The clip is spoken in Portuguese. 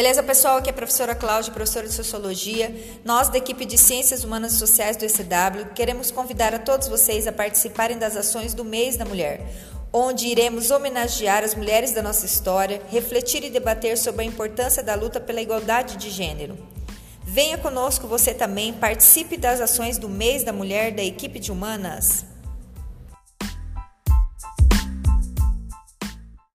Beleza, pessoal? Aqui é a professora Cláudia, professora de Sociologia. Nós, da equipe de Ciências Humanas e Sociais do ECW, queremos convidar a todos vocês a participarem das ações do Mês da Mulher, onde iremos homenagear as mulheres da nossa história, refletir e debater sobre a importância da luta pela igualdade de gênero. Venha conosco você também, participe das ações do Mês da Mulher da equipe de Humanas.